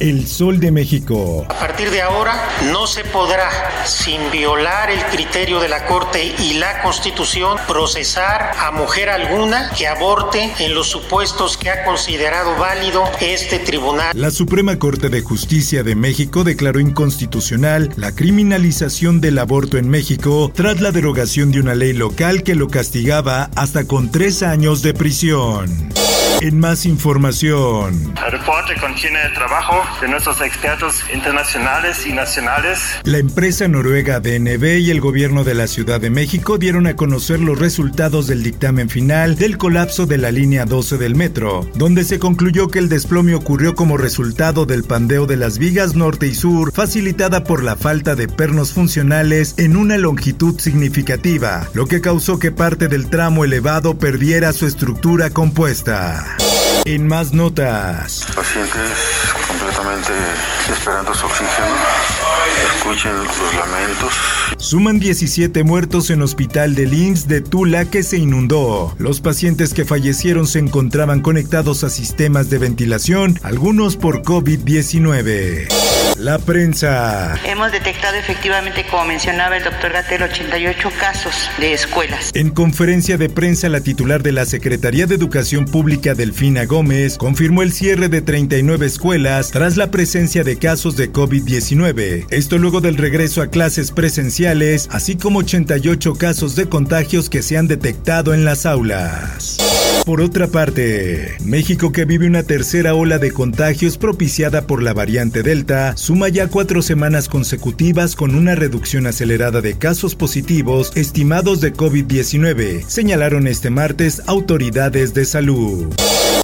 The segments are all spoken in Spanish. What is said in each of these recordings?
El Sol de México. A partir de ahora no se podrá, sin violar el criterio de la Corte y la Constitución, procesar a mujer alguna que aborte en los supuestos que ha considerado válido este tribunal. La Suprema Corte de Justicia de México declaró inconstitucional la criminalización del aborto en México tras la derogación de una ley local que lo castigaba hasta con tres años de prisión. En más información. El reporte contiene el trabajo de nuestros expertos internacionales y nacionales. La empresa noruega DNB y el gobierno de la Ciudad de México dieron a conocer los resultados del dictamen final del colapso de la línea 12 del metro, donde se concluyó que el desplome ocurrió como resultado del pandeo de las vigas norte y sur, facilitada por la falta de pernos funcionales en una longitud significativa, lo que causó que parte del tramo elevado perdiera su estructura compuesta. En más notas. Pacientes completamente esperando su oxígeno. Escuchen los lamentos. Suman 17 muertos en hospital de IMSS de Tula que se inundó. Los pacientes que fallecieron se encontraban conectados a sistemas de ventilación, algunos por COVID-19. La prensa. Hemos detectado efectivamente, como mencionaba el doctor Gatel, 88 casos de escuelas. En conferencia de prensa, la titular de la Secretaría de Educación Pública, Delfina Gómez, confirmó el cierre de 39 escuelas tras la presencia de casos de COVID-19. Esto luego del regreso a clases presenciales, así como 88 casos de contagios que se han detectado en las aulas. Por otra parte, México que vive una tercera ola de contagios propiciada por la variante Delta, suma ya cuatro semanas consecutivas con una reducción acelerada de casos positivos estimados de COVID-19, señalaron este martes autoridades de salud.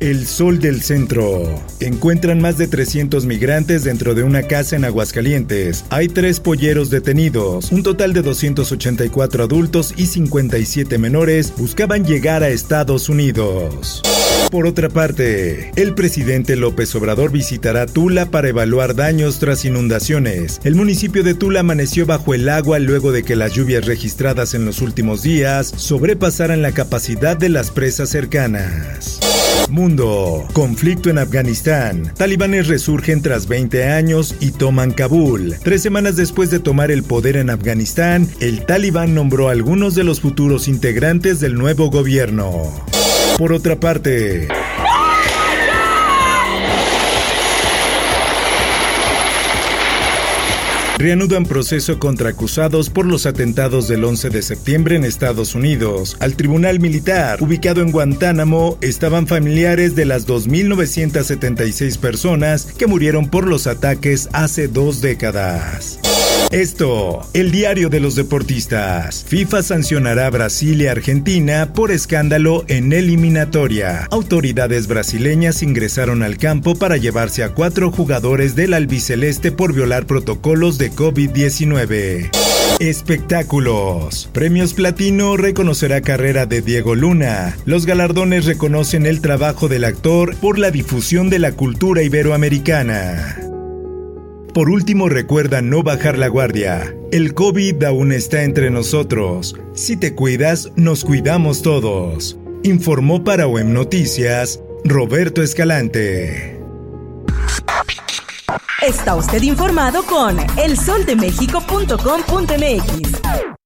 El Sol del Centro. Encuentran más de 300 migrantes dentro de una casa en Aguascalientes. Hay tres polleros detenidos. Un total de 284 adultos y 57 menores buscaban llegar a Estados Unidos. Por otra parte, el presidente López Obrador visitará Tula para evaluar daños tras inundaciones. El municipio de Tula amaneció bajo el agua luego de que las lluvias registradas en los últimos días sobrepasaran la capacidad de las presas cercanas. Mundo. Conflicto en Afganistán. Talibanes resurgen tras 20 años y toman Kabul. Tres semanas después de tomar el poder en Afganistán, el Talibán nombró a algunos de los futuros integrantes del nuevo gobierno. Por otra parte, reanudan proceso contra acusados por los atentados del 11 de septiembre en Estados Unidos. Al tribunal militar, ubicado en Guantánamo, estaban familiares de las 2.976 personas que murieron por los ataques hace dos décadas. Esto, el diario de los deportistas. FIFA sancionará a Brasil y Argentina por escándalo en eliminatoria. Autoridades brasileñas ingresaron al campo para llevarse a cuatro jugadores del albiceleste por violar protocolos de COVID-19. Espectáculos. Premios Platino reconocerá carrera de Diego Luna. Los galardones reconocen el trabajo del actor por la difusión de la cultura iberoamericana. Por último, recuerda no bajar la guardia. El COVID aún está entre nosotros. Si te cuidas, nos cuidamos todos. Informó para OEM Noticias Roberto Escalante. Está usted informado con elsoldemexico.com.mx.